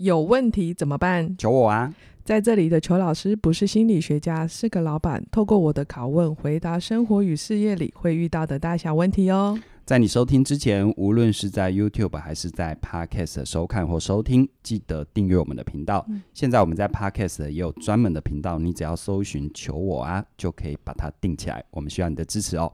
有问题怎么办？求我啊！在这里的裘老师不是心理学家，是个老板。透过我的拷问，回答生活与事业里会遇到的大小问题哦。在你收听之前，无论是在 YouTube 还是在 Podcast 收看或收听，记得订阅我们的频道。嗯、现在我们在 Podcast 也有专门的频道，你只要搜寻“求我啊”，就可以把它定起来。我们需要你的支持哦。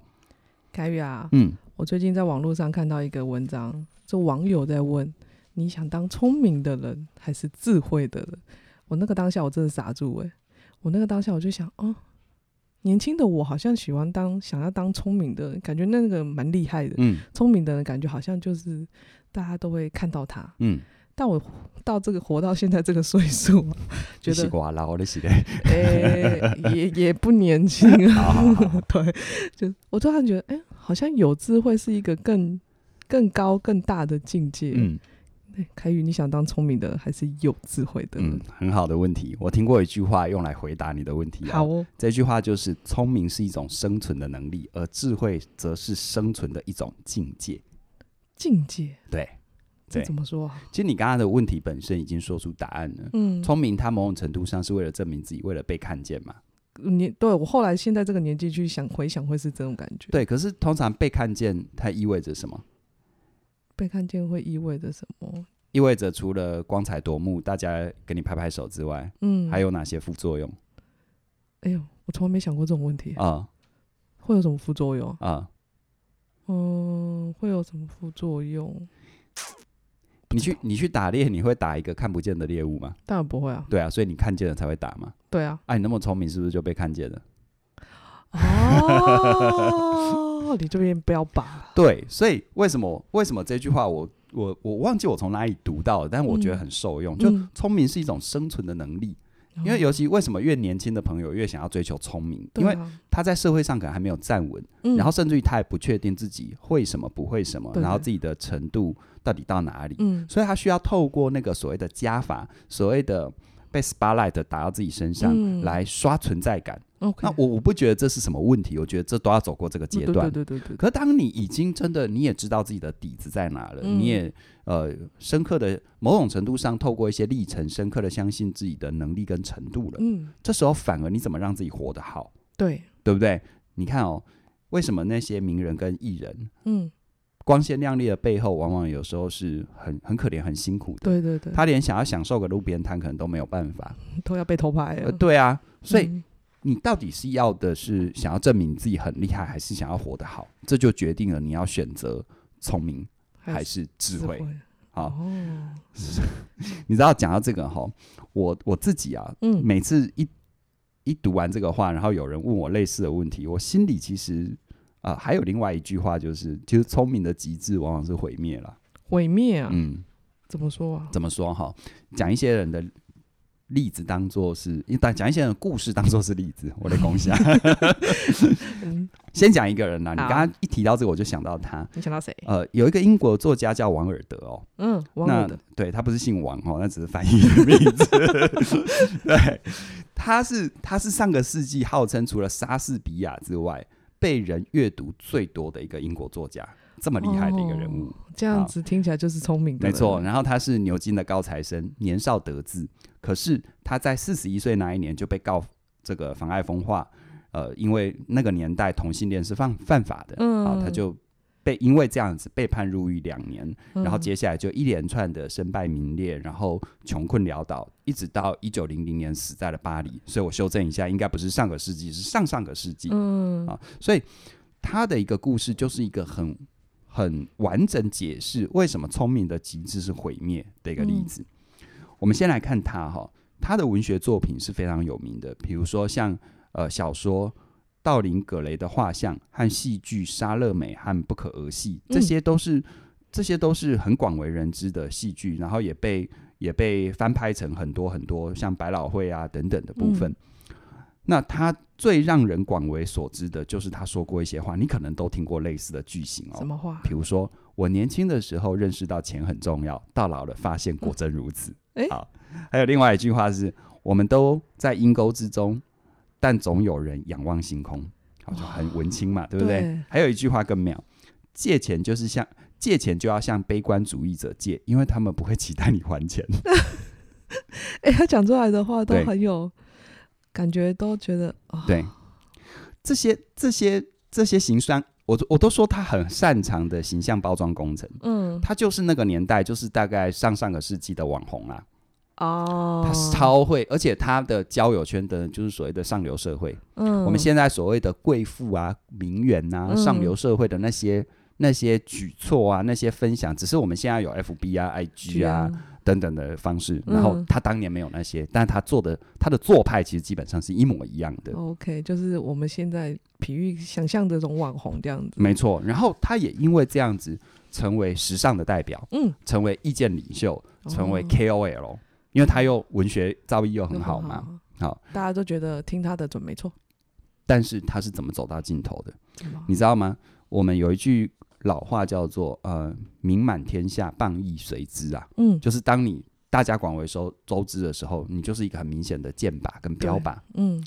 凯宇啊，嗯，我最近在网络上看到一个文章，这网友在问。你想当聪明的人还是智慧的人？我那个当下我真的傻住诶、欸，我那个当下我就想，哦，年轻的我好像喜欢当想要当聪明的人，感觉那个蛮厉害的。嗯，聪明的人感觉好像就是大家都会看到他。嗯，但我到这个活到现在这个岁数，觉得老的是的，诶，也也不年轻啊。对，就我突然觉得，哎、欸，好像有智慧是一个更更高更大的境界。嗯。凯宇，你想当聪明的还是有智慧的？嗯，很好的问题。我听过一句话，用来回答你的问题。好哦，这句话就是：聪明是一种生存的能力，而智慧则是生存的一种境界。境界？对，这怎么说啊？其实你刚刚的问题本身已经说出答案了。嗯，聪明，它某种程度上是为了证明自己，为了被看见嘛。你对我后来现在这个年纪去想回想，会是这种感觉。对，可是通常被看见，它意味着什么？被看见会意味着什么？意味着除了光彩夺目，大家给你拍拍手之外，嗯，还有哪些副作用？哎呦，我从来没想过这种问题啊！会有什么副作用啊？嗯，会有什么副作用？你去你去打猎，你会打一个看不见的猎物吗？当然不会啊。对啊，所以你看见了才会打嘛。对啊。哎，你那么聪明，是不是就被看见了？哦，你这边不要拔。对，所以为什么为什么这句话我我我忘记我从哪里读到的，但是我觉得很受用。嗯、就聪明是一种生存的能力，嗯、因为尤其为什么越年轻的朋友越想要追求聪明，啊、因为他在社会上可能还没有站稳，嗯、然后甚至于他也不确定自己会什么不会什么，然后自己的程度到底到哪里，嗯、所以他需要透过那个所谓的加法，所谓的。被 spotlight 打到自己身上来刷存在感，嗯、那我我不觉得这是什么问题，我觉得这都要走过这个阶段。对对对对对。可当你已经真的你也知道自己的底子在哪了，嗯、你也呃深刻的某种程度上透过一些历程，深刻的相信自己的能力跟程度了。嗯，这时候反而你怎么让自己活得好？对，对不对？你看哦，为什么那些名人跟艺人，嗯。光鲜亮丽的背后，往往有时候是很很可怜、很辛苦的。对对对，他连想要享受个路边摊，可能都没有办法，都要被偷拍对啊，所以、嗯、你到底是要的是想要证明自己很厉害，还是想要活得好？这就决定了你要选择聪明还是智慧。好，哦、你知道讲到这个哈，我我自己啊，嗯、每次一一读完这个话，然后有人问我类似的问题，我心里其实。啊、呃，还有另外一句话，就是其实聪明的极致往往是毁灭了。毁灭啊？嗯，怎么说啊？怎么说哈？讲一些人的例子当做是，但讲一些人的故事当做是例子，我的恭喜啊。先讲一个人呐，你刚刚一提到这个，我就想到他。你想到谁？呃，有一个英国作家叫王尔德哦。嗯，王尔德。对，他不是姓王哦，那只是翻译的名字。对，他是他是上个世纪号称除了莎士比亚之外。被人阅读最多的一个英国作家，这么厉害的一个人物，哦、这样子听起来就是聪明的。没错，然后他是牛津的高材生，年少得志，可是他在四十一岁那一年就被告这个妨碍风化，呃，因为那个年代同性恋是犯犯法的，嗯，啊，他就。被因为这样子被判入狱两年，嗯、然后接下来就一连串的身败名裂，然后穷困潦倒，一直到一九零零年死在了巴黎。所以我修正一下，应该不是上个世纪，是上上个世纪。嗯啊，所以他的一个故事就是一个很很完整解释为什么聪明的极致是毁灭的一个例子。嗯、我们先来看他哈，他的文学作品是非常有名的，比如说像呃小说。道林·葛雷的画像和戏剧《莎乐美》和《不可儿戏》，这些都是、嗯、这些都是很广为人知的戏剧，然后也被也被翻拍成很多很多像百老汇啊等等的部分。嗯、那他最让人广为所知的就是他说过一些话，你可能都听过类似的句型哦。什么话？比如说，我年轻的时候认识到钱很重要，到老了发现果真如此。嗯、好，还有另外一句话是：我们都在阴沟之中。但总有人仰望星空，好就很文青嘛，对不对？对。还有一句话更妙：借钱就是向借钱就要向悲观主义者借，因为他们不会期待你还钱。哎、欸，他讲出来的话都很有感觉，都觉得啊，对，这些这些这些行商，我我都说他很擅长的形象包装工程。嗯，他就是那个年代，就是大概上上个世纪的网红啊。哦，他超会，而且他的交友圈的，就是所谓的上流社会。嗯，我们现在所谓的贵妇啊、名媛啊、嗯、上流社会的那些那些举措啊、那些分享，只是我们现在有 FB 啊、IG 啊、嗯、等等的方式。然后他当年没有那些，嗯、但他做的他的做派其实基本上是一模一样的。OK，就是我们现在比喻想象的这种网红这样子。没错，然后他也因为这样子成为时尚的代表，嗯，成为意见领袖，成为 KOL。哦因为他又文学造诣又很好嘛，好，好，大家都觉得听他的准没错。但是他是怎么走到尽头的？你知道吗？我们有一句老话叫做“呃，名满天下，谤亦随之”啊，嗯，就是当你大家广为收周知的时候，你就是一个很明显的箭靶跟标靶，嗯，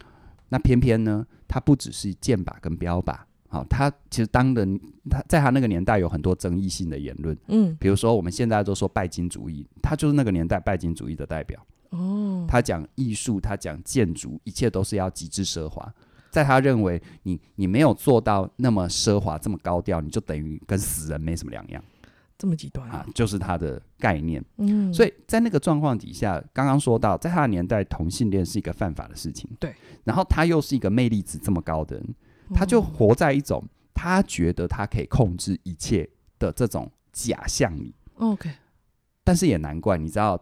那偏偏呢，他不只是箭靶跟标靶。好，他其实当人他在他那个年代有很多争议性的言论，嗯，比如说我们现在都说拜金主义，他就是那个年代拜金主义的代表。哦，他讲艺术，他讲建筑，一切都是要极致奢华。在他认为你，你你没有做到那么奢华、这么高调，你就等于跟死人没什么两样。这么极端啊，就是他的概念。嗯，所以在那个状况底下，刚刚说到，在他的年代，同性恋是一个犯法的事情。对，然后他又是一个魅力值这么高的人。他就活在一种他觉得他可以控制一切的这种假象里。OK，但是也难怪，你知道，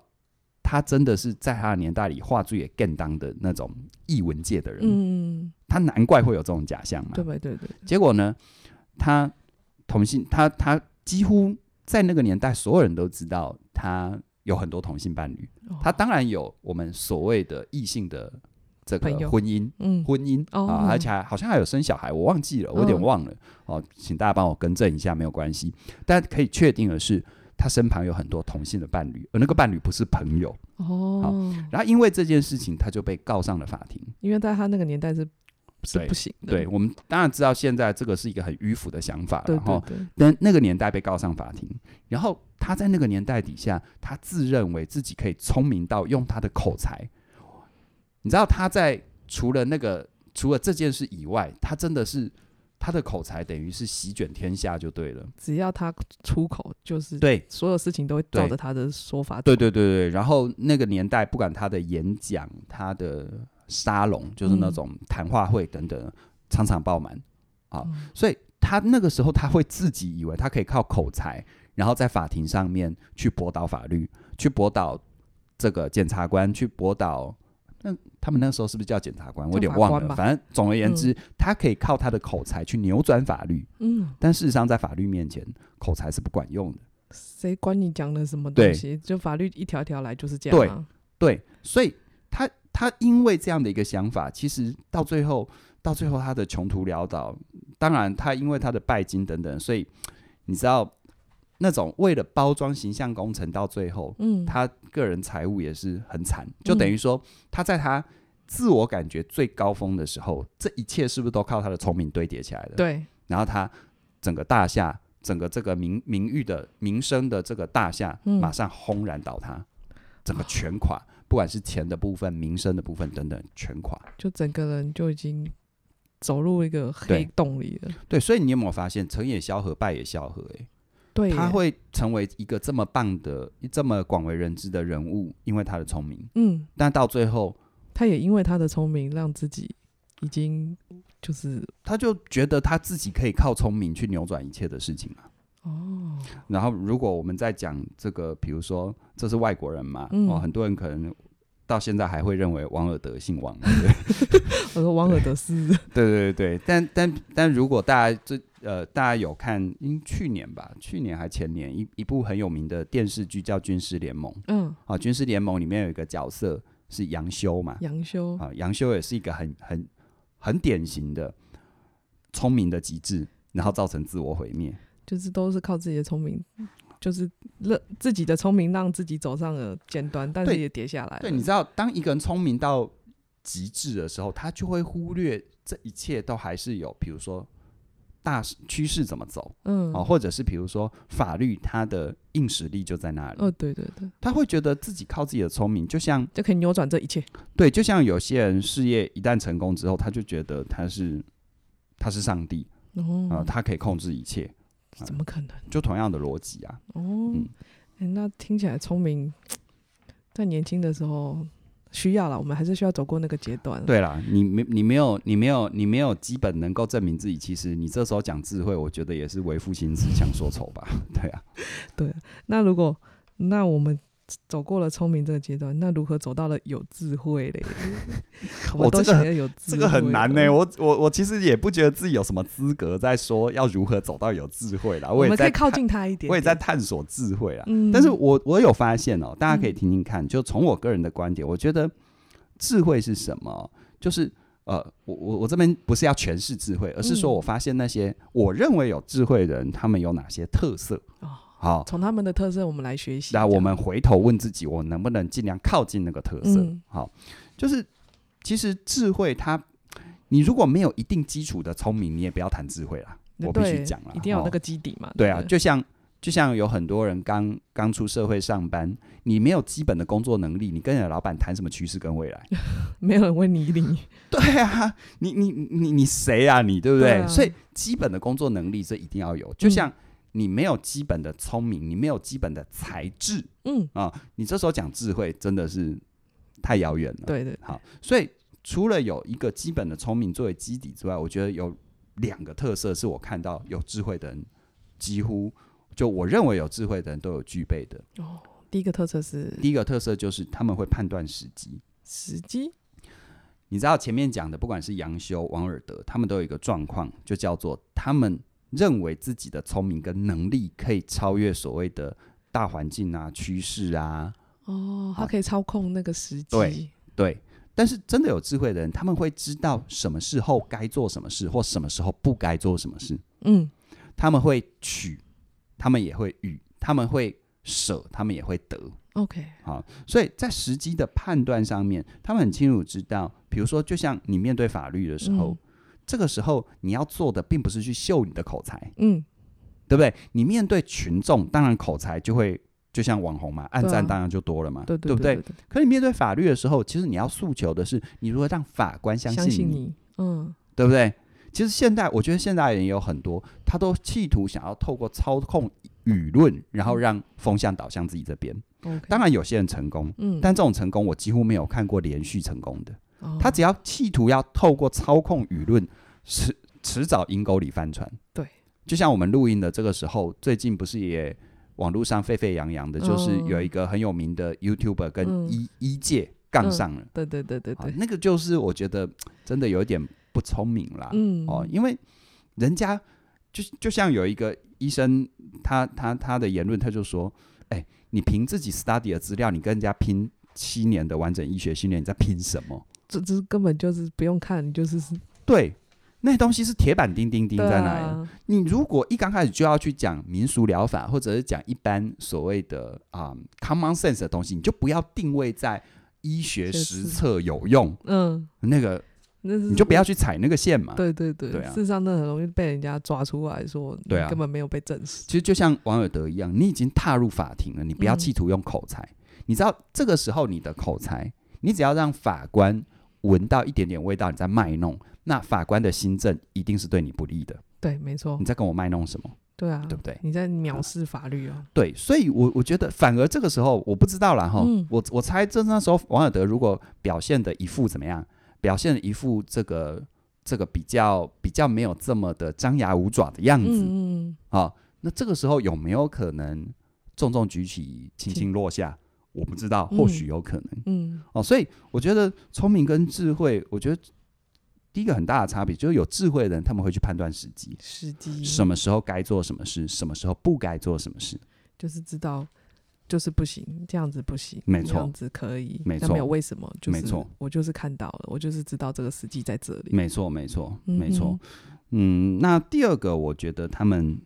他真的是在他的年代里画最也更当的那种艺文界的人。嗯，他难怪会有这种假象嘛。对对对对。结果呢，他同性，他他几乎在那个年代，所有人都知道他有很多同性伴侣。他当然有我们所谓的异性的。这个婚姻，嗯，婚姻啊，哦、而且还好像还有生小孩，我忘记了，我有点忘了，哦，哦，请大家帮我更正一下，没有关系。但可以确定的是，他身旁有很多同性的伴侣，而那个伴侣不是朋友哦。然后因为这件事情，他就被告上了法庭。因为在他那个年代是是不行的。对，对，我们当然知道现在这个是一个很迂腐的想法，然后但那个年代被告上法庭，然后他在那个年代底下，他自认为自己可以聪明到用他的口才。你知道他在除了那个除了这件事以外，他真的是他的口才等于是席卷天下就对了。只要他出口，就是对所有事情都会照着他的说法。对对对对，然后那个年代，不管他的演讲、他的沙龙，就是那种谈话会等等，场场爆满啊。嗯、所以他那个时候他会自己以为他可以靠口才，然后在法庭上面去驳倒法律，去驳倒这个检察官，去驳倒。那他们那时候是不是叫检察官？我有点忘了。反正总而言之，嗯、他可以靠他的口才去扭转法律。嗯，但事实上，在法律面前，口才是不管用的。谁管你讲的什么东西？就法律一条条来就是这样、啊。对对，所以他他因为这样的一个想法，其实到最后到最后他的穷途潦倒。当然，他因为他的拜金等等，所以你知道。那种为了包装形象工程，到最后，嗯，他个人财务也是很惨，就等于说他在他自我感觉最高峰的时候，这一切是不是都靠他的聪明堆叠起来的？对。然后他整个大厦，整个这个名名誉的名声的这个大厦，马上轰然倒塌，整个全垮，不管是钱的部分、名声的部分等等，全垮。就整个人就已经走入一个黑洞里了。对，对，所以你有没有发现，成也萧何，败也萧何？哎。对他会成为一个这么棒的、这么广为人知的人物，因为他的聪明。嗯，但到最后，他也因为他的聪明，让自己已经就是，他就觉得他自己可以靠聪明去扭转一切的事情嘛。哦，然后如果我们在讲这个，比如说这是外国人嘛，嗯、哦，很多人可能到现在还会认为王尔德姓王。对 我说王尔德是，对对对对，但但但如果大家这。呃，大家有看？因去年吧，去年还前年，一一部很有名的电视剧叫《军师联盟》。嗯，啊，《军师联盟》里面有一个角色是杨修嘛？杨修啊，杨修也是一个很很很典型的聪明的极致，然后造成自我毁灭。就是都是靠自己的聪明，就是让自己的聪明让自己走上了尖端，但是也跌下来。对，你知道，当一个人聪明到极致的时候，他就会忽略这一切都还是有，比如说。大趋势怎么走，嗯，哦，或者是比如说法律它的硬实力就在那里，哦，对对对，他会觉得自己靠自己的聪明，就像就可以扭转这一切，对，就像有些人事业一旦成功之后，他就觉得他是他是上帝，哦，啊、呃，他可以控制一切，怎么可能？就同样的逻辑啊，哦，嗯欸，那听起来聪明，在年轻的时候。需要了，我们还是需要走过那个阶段。对啦，你没你没有你没有你没有基本能够证明自己，其实你这时候讲智慧，我觉得也是为赋新词强说愁吧。对啊，对。那如果那我们走过了聪明这个阶段，那如何走到了有智慧嘞？我都想要有智慧，这个很难呢。我我我其实也不觉得自己有什么资格在说要如何走到有智慧啦。我也在我们可以靠近他一点，点，我也在探索智慧啦。嗯，但是我我有发现哦，大家可以听听看。就从我个人的观点，我觉得智慧是什么？就是呃，我我我这边不是要诠释智慧，而是说我发现那些我认为有智慧的人，他们有哪些特色？好，从他们的特色我们来学习。那我们回头问自己，我能不能尽量靠近那个特色？嗯、好，就是其实智慧它，你如果没有一定基础的聪明，你也不要谈智慧啦。我必须讲了，一定要有那个基底嘛。对啊，就像就像有很多人刚刚出社会上班，你没有基本的工作能力，你跟你的老板谈什么趋势跟未来？没有人会理你。对啊，你你你你谁啊？你对不对？所以基本的工作能力这一定要有，就像。嗯你没有基本的聪明，你没有基本的才智，嗯啊，你这时候讲智慧真的是太遥远了。对对，好，所以除了有一个基本的聪明作为基底之外，我觉得有两个特色是我看到有智慧的人几乎就我认为有智慧的人都有具备的。哦，第一个特色是第一个特色就是他们会判断时机。时机，你知道前面讲的，不管是杨修、王尔德，他们都有一个状况，就叫做他们。认为自己的聪明跟能力可以超越所谓的大环境啊、趋势啊。哦，他可以操控那个时机。对对，但是真的有智慧的人，他们会知道什么时候该做什么事，或什么时候不该做什么事。嗯，他们会取，他们也会予，他们会舍，他们也会得。OK，好，所以在时机的判断上面，他们很清楚知道，比如说，就像你面对法律的时候。嗯这个时候你要做的并不是去秀你的口才，嗯，对不对？你面对群众，当然口才就会就像网红嘛，暗赞当然就多了嘛，对不对？可你面对法律的时候，其实你要诉求的是，你如何让法官相信你，信你，嗯，对不对？其实现在我觉得现代人也有很多，他都企图想要透过操控舆论，然后让风向导向自己这边。嗯、当然有些人成功，嗯，但这种成功我几乎没有看过连续成功的。哦、他只要企图要透过操控舆论，迟迟早阴沟里翻船。对，就像我们录音的这个时候，最近不是也网络上沸沸扬扬的，就是有一个很有名的 YouTuber 跟医医、嗯、界杠上了、嗯。对对对对对，那个就是我觉得真的有一点不聪明啦。嗯哦，因为人家就就像有一个医生，他他他的言论，他就说：“哎、欸，你凭自己 study 的资料，你跟人家拼七年的完整医学训练，你在拼什么？”这这根本就是不用看，你就是是对，那东西是铁板钉钉钉在那里。啊、你如果一刚开始就要去讲民俗疗法，或者是讲一般所谓的啊、um, common sense 的东西，你就不要定位在医学实测有用。嗯，那个，你就不要去踩那个线嘛。对对对，对啊、事实上那很容易被人家抓出来说，对啊，根本没有被证实。其实就像王尔德一样，你已经踏入法庭了，你不要企图用口才。嗯、你知道这个时候你的口才，你只要让法官。闻到一点点味道，你在卖弄，那法官的新政一定是对你不利的。对，没错。你在跟我卖弄什么？对啊，对不对？你在藐视法律啊？对，所以我，我我觉得，反而这个时候，我不知道啦哈。嗯、我我猜，这那时候，王尔德如果表现的一副怎么样？表现的一副这个这个比较比较没有这么的张牙舞爪的样子，嗯嗯。啊，那这个时候有没有可能重重举起，轻轻落下？我不知道，或许有可能。嗯，哦，所以我觉得聪明跟智慧，我觉得第一个很大的差别就是有智慧的人，他们会去判断时机，时机。什么时候该做什么事，什么时候不该做什么事，就是知道就是不行，这样子不行，没错，这样子可以，没错，没有为什么，就是、没错，我就是看到了，我就是知道这个时机在这里，没错，没错，嗯、没错。嗯，那第二个，我觉得他们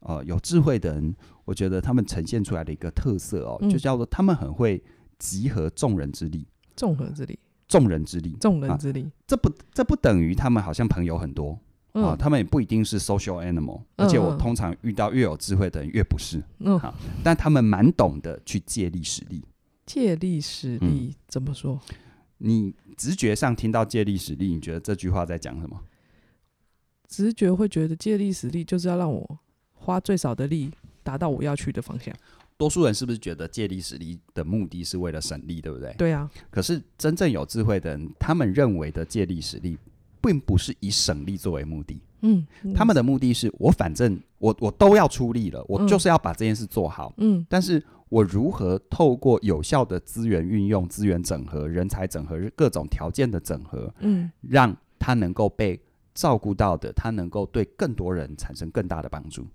呃有智慧的人。我觉得他们呈现出来的一个特色哦，嗯、就叫做他们很会集合众人之力，众合之力，众人之力，众人之力。啊、这不这不等于他们好像朋友很多，啊，他们也不一定是 social animal，而且我通常遇到越有智慧的人越不是，嗯，好，但他们蛮懂得去借力使力。借力使力怎么说？你直觉上听到借力使力，你觉得这句话在讲什么？直觉会觉得借力使力就是要让我花最少的力达到我要去的方向。多数人是不是觉得借力使力的目的是为了省力，对不对？对啊。可是真正有智慧的人，他们认为的借力使力，并不是以省力作为目的。嗯，嗯，他们的目的是我反正我我都要出力了，我就是要把这件事做好。嗯，但是我如何透过有效的资源运用、资源整合、人才整合、各种条件的整合，嗯，让他能够被照顾到的，他能够对更多人产生更大的帮助。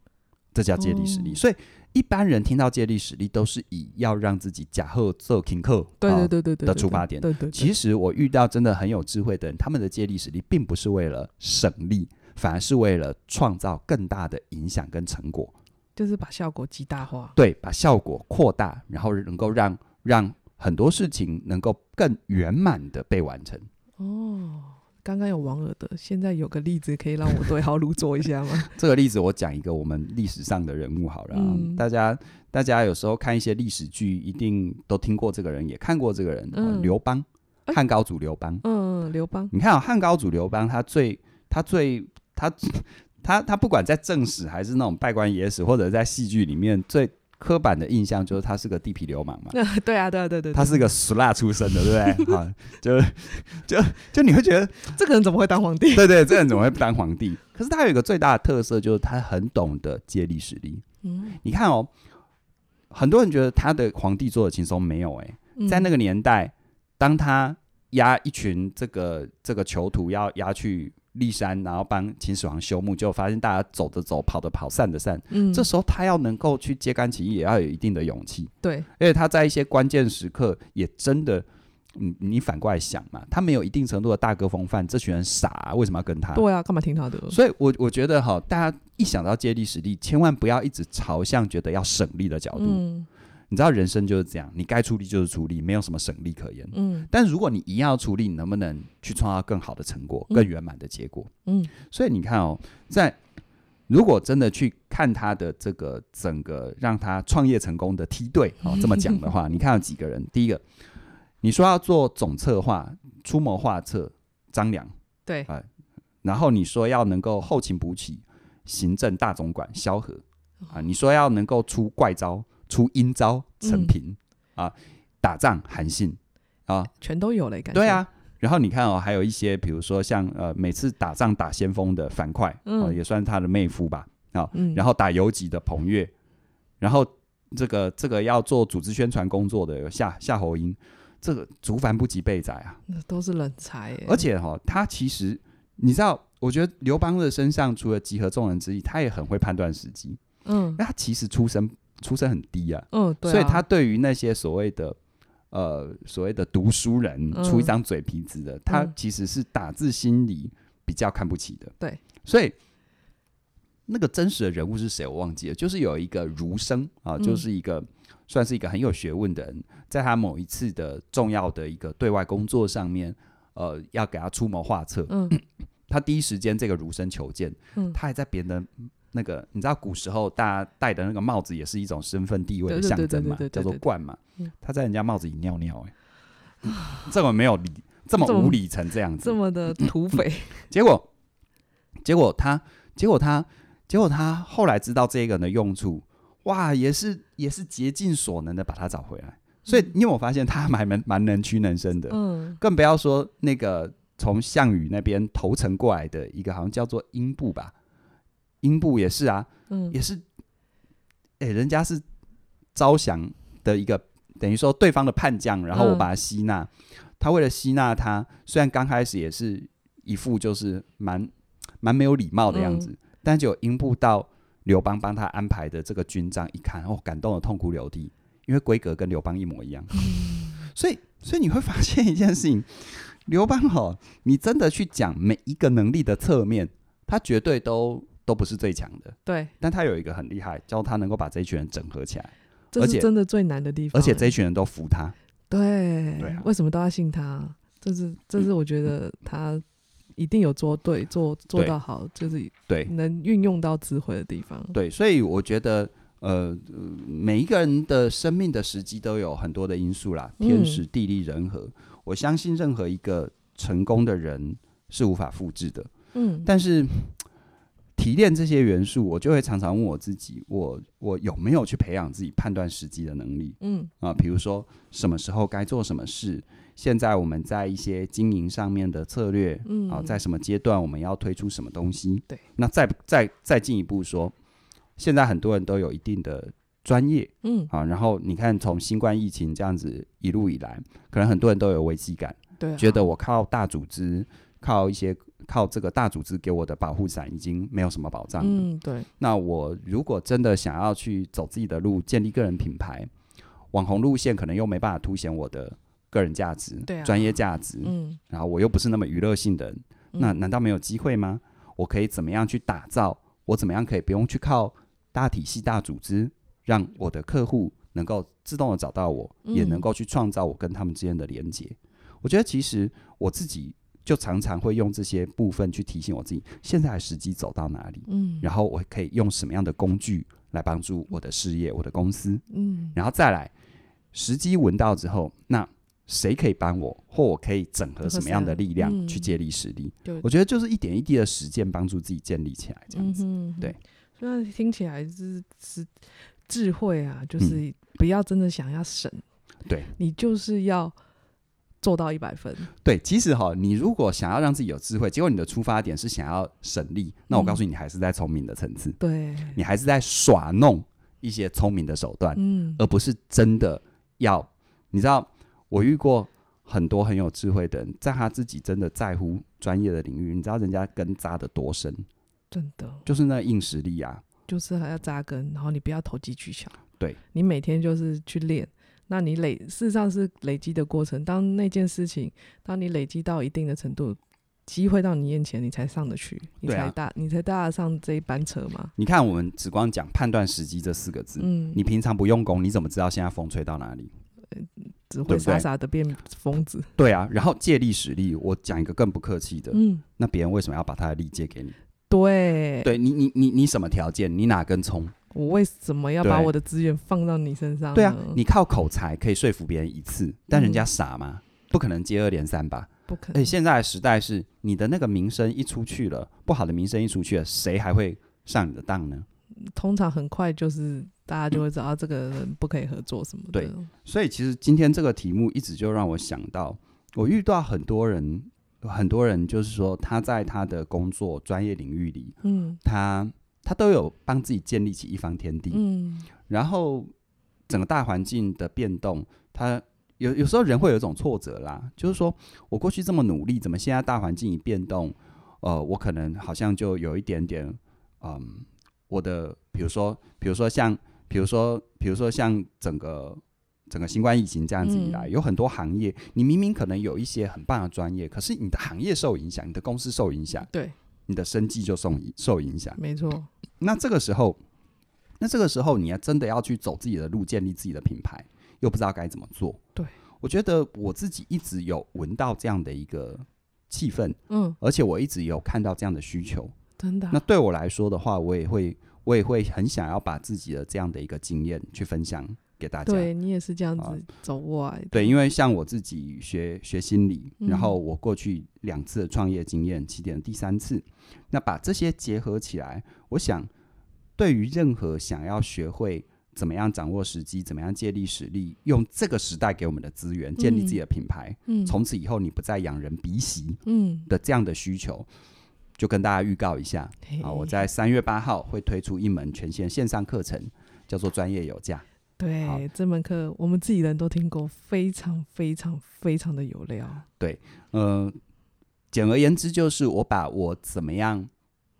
这叫借力使力，哦、所以一般人听到借力使力，都是以要让自己假贺做听课，对对对对对的出发点。对对，对，其实我遇到真的很有智慧的人，他们的借力使力并不是为了省力，反而是为了创造更大的影响跟成果，就是把效果极大化。对，把效果扩大，然后能够让让很多事情能够更圆满的被完成。哦。刚刚有王尔德，现在有个例子可以让我对号入座一下吗？这个例子我讲一个我们历史上的人物好了，嗯、大家大家有时候看一些历史剧，一定都听过这个人，也看过这个人，嗯、刘邦，汉高祖刘邦。嗯，刘邦，你看啊、哦，汉高祖刘邦，他最他最 他他他不管在正史还是那种拜官野史，或者在戏剧里面最。刻板的印象就是他是个地痞流氓嘛，对啊，对啊，对对，他是个俗辣出身的，对不对？啊，就就就你会觉得这个人怎么会当皇帝？对对，这个人怎么会当皇帝？可是他有一个最大的特色，就是他很懂得借力使力。嗯，你看哦，很多人觉得他的皇帝做的轻松，没有哎、欸，在那个年代，当他押一群这个这个囚徒要押去。骊山，然后帮秦始皇修墓，就发现大家走的走，跑的跑，散的散。嗯，这时候他要能够去揭竿起义，也要有一定的勇气。对，而且他在一些关键时刻，也真的，你，你反过来想嘛，他没有一定程度的大哥风范，这群人傻啊，为什么要跟他？对啊，干嘛听他的？所以我，我我觉得哈，大家一想到借力使力，千万不要一直朝向觉得要省力的角度。嗯。你知道人生就是这样，你该出力就是出力，没有什么省力可言。嗯，但如果你一样要出力，你能不能去创造更好的成果、更圆满的结果？嗯，所以你看哦，在如果真的去看他的这个整个让他创业成功的梯队哦，这么讲的话，你看有几个人？第一个，你说要做总策划、出谋划策，张良，对啊，然后你说要能够后勤补给、行政大总管萧何啊，你说要能够出怪招。出阴招，陈平、嗯、啊，打仗韩信啊，全都有了，感觉对啊。然后你看哦，还有一些，比如说像呃，每次打仗打先锋的樊哙，嗯、啊，也算是他的妹夫吧，啊，嗯、然后打游击的彭越，然后这个这个要做组织宣传工作的夏夏侯婴，这个竹凡不及备宰啊，那都是人才。而且哈、哦，他其实你知道，我觉得刘邦的身上除了集合众人之意，他也很会判断时机。嗯，那他其实出身。出身很低啊，嗯，对啊，所以他对于那些所谓的呃所谓的读书人，嗯、出一张嘴皮子的，他其实是打自心里比较看不起的。对，所以那个真实的人物是谁？我忘记了，就是有一个儒生啊，就是一个、嗯、算是一个很有学问的人，在他某一次的重要的一个对外工作上面，呃，要给他出谋划策，嗯，他第一时间这个儒生求见，嗯，他还在别人。那个你知道古时候大家戴的那个帽子也是一种身份地位的象征嘛，叫做冠嘛。他在人家帽子里尿尿，哎，这么没有理，这么无理成这样子，这么的土匪。结果，结果他，结果他，结果他后来知道这个人的用处，哇，也是也是竭尽所能的把他找回来。所以你有没有发现他还蛮蛮能屈能伸的？嗯，更不要说那个从项羽那边投诚过来的一个，好像叫做英布吧。英布也是啊，嗯，也是，哎、欸，人家是招降的一个，等于说对方的叛将，然后我把他吸纳，嗯、他为了吸纳他，虽然刚开始也是一副就是蛮蛮没有礼貌的样子，嗯、但就英布到刘邦帮他安排的这个军帐一看，哦，感动得痛哭流涕，因为规格跟刘邦一模一样，嗯、所以所以你会发现一件事情，刘邦哦，你真的去讲每一个能力的侧面，他绝对都。都不是最强的，对，但他有一个很厉害，叫他能够把这一群人整合起来，这是真的最难的地方。而且这一群人都服他，对，对啊，为什么都要信他？这是这是我觉得他一定有做对，做做到好，就是对能运用到智慧的地方。对，所以我觉得，呃，每一个人的生命的时机都有很多的因素啦，天时地利人和。嗯、我相信任何一个成功的人是无法复制的。嗯，但是提炼这些元素，我就会常常问我自己：我我有没有去培养自己判断时机的能力？嗯啊，比如说什么时候该做什么事。现在我们在一些经营上面的策略，嗯，啊，在什么阶段我们要推出什么东西？对，那再再再进一步说，现在很多人都有一定的专业，嗯，啊，然后你看从新冠疫情这样子一路以来，可能很多人都有危机感，对，觉得我靠大组织，靠一些靠这个大组织给我的保护伞已经没有什么保障，嗯，对。那我如果真的想要去走自己的路，建立个人品牌，网红路线可能又没办法凸显我的。个人价值，对啊，专业价值，嗯，然后我又不是那么娱乐性的人，嗯，那难道没有机会吗？我可以怎么样去打造？我怎么样可以不用去靠大体系、大组织，让我的客户能够自动的找到我，嗯，也能够去创造我跟他们之间的连接？我觉得其实我自己就常常会用这些部分去提醒我自己，现在的时机走到哪里？嗯，然后我可以用什么样的工具来帮助我的事业、我的公司？嗯，然后再来时机闻到之后，那谁可以帮我，或我可以整合什么样的力量去借力使力？嗯、我觉得就是一点一滴的实践，帮助自己建立起来，这样子。嗯、对，虽然听起来是是智慧啊，就是不要真的想要省，对、嗯、你就是要做到一百分。对，其实哈，你如果想要让自己有智慧，结果你的出发点是想要省力，那我告诉你，你还是在聪明的层次。对，你还是在耍弄一些聪明的手段，嗯，而不是真的要，你知道。我遇过很多很有智慧的人，在他自己真的在乎专业的领域，你知道人家根扎得多深？真的，就是那硬实力啊，就是还要扎根，然后你不要投机取巧。对，你每天就是去练，那你累事实上是累积的过程。当那件事情，当你累积到一定的程度，机会到你眼前，你才上得去，你才搭，啊、你才搭得上这一班车嘛。你看，我们只光讲判断时机这四个字，嗯，你平常不用功，你怎么知道现在风吹到哪里？只会傻傻的变疯子，对啊。然后借力使力，我讲一个更不客气的，嗯，那别人为什么要把他的力借给你？对，对你，你，你，你什么条件？你哪根葱？我为什么要把我的资源放到你身上？对啊，你靠口才可以说服别人一次，但人家傻吗？不可能接二连三吧？不可能。而且现在的时代是你的那个名声一出去了，不好的名声一出去了，谁还会上你的当呢？通常很快就是。大家就会知道这个人不可以合作什么的。对，所以其实今天这个题目一直就让我想到，我遇到很多人，很多人就是说他在他的工作专业领域里，嗯，他他都有帮自己建立起一方天地，嗯，然后整个大环境的变动，他有有时候人会有一种挫折啦，就是说我过去这么努力，怎么现在大环境一变动，呃，我可能好像就有一点点，嗯，我的比如说，比如说像。比如说，比如说像整个整个新冠疫情这样子以来，嗯、有很多行业，你明明可能有一些很棒的专业，可是你的行业受影响，你的公司受影响，对，你的生计就受受影响。没错。那这个时候，那这个时候，你要真的要去走自己的路，建立自己的品牌，又不知道该怎么做。对，我觉得我自己一直有闻到这样的一个气氛，嗯，而且我一直有看到这样的需求，真的。那对我来说的话，我也会。我也会很想要把自己的这样的一个经验去分享给大家。对，你也是这样子走过来的。对，因为像我自己学学心理，然后我过去两次的创业经验，起点第三次，那把这些结合起来，我想对于任何想要学会怎么样掌握时机，怎么样借力使力，用这个时代给我们的资源建立自己的品牌，嗯，从此以后你不再仰人鼻息，嗯的这样的需求。就跟大家预告一下啊，我在三月八号会推出一门全线线上课程，叫做《专业有价》。对，这门课我们自己人都听过，非常非常非常的有料。对，呃，简而言之就是我把我怎么样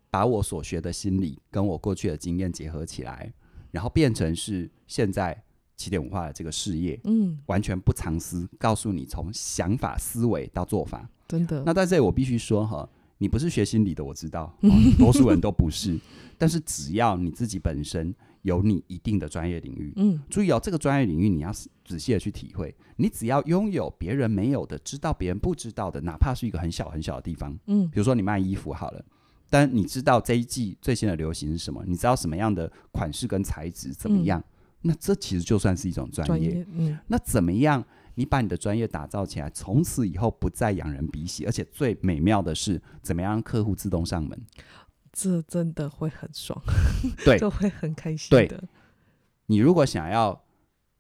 把我所学的心理跟我过去的经验结合起来，然后变成是现在起点文化的这个事业，嗯，完全不藏私，告诉你从想法思维到做法，真的。那在这里我必须说哈。你不是学心理的，我知道，哦、多数人都不是。但是只要你自己本身有你一定的专业领域。嗯，注意哦，这个专业领域你要仔细的去体会。你只要拥有别人没有的，知道别人不知道的，哪怕是一个很小很小的地方。嗯，比如说你卖衣服好了，但你知道这一季最新的流行是什么？你知道什么样的款式跟材质怎么样？嗯、那这其实就算是一种专业。专业。嗯，那怎么样？你把你的专业打造起来，从此以后不再仰人鼻息，而且最美妙的是，怎么样让客户自动上门？这真的会很爽，对，就会很开心的。对，你如果想要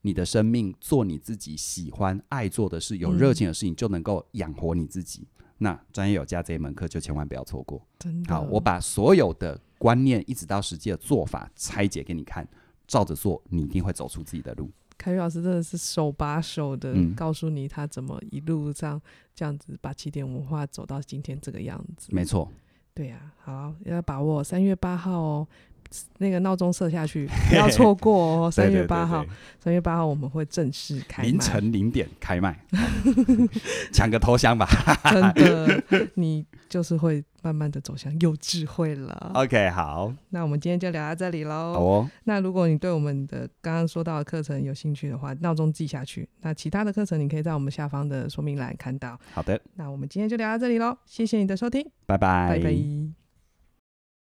你的生命做你自己喜欢、爱做的事、有热情的事情，嗯、就能够养活你自己，那专业有加这一门课就千万不要错过。真的，好，我把所有的观念一直到实际的做法拆解给你看，照着做，你一定会走出自己的路。凯宇老师真的是手把手的告诉你他怎么一路上这样子把起点文化走到今天这个样子。没错，对呀、好，要把握三月八号哦。那个闹钟设下去，不要错过哦！三月八号，三月八号我们会正式开卖，凌晨零点开卖，抢个头香吧！真的，你就是会慢慢的走向有智慧了。OK，好，那我们今天就聊到这里喽。好哦。那如果你对我们的刚刚说到的课程有兴趣的话，闹钟记下去。那其他的课程你可以在我们下方的说明栏看到。好的，那我们今天就聊到这里喽，谢谢你的收听，拜拜，拜拜。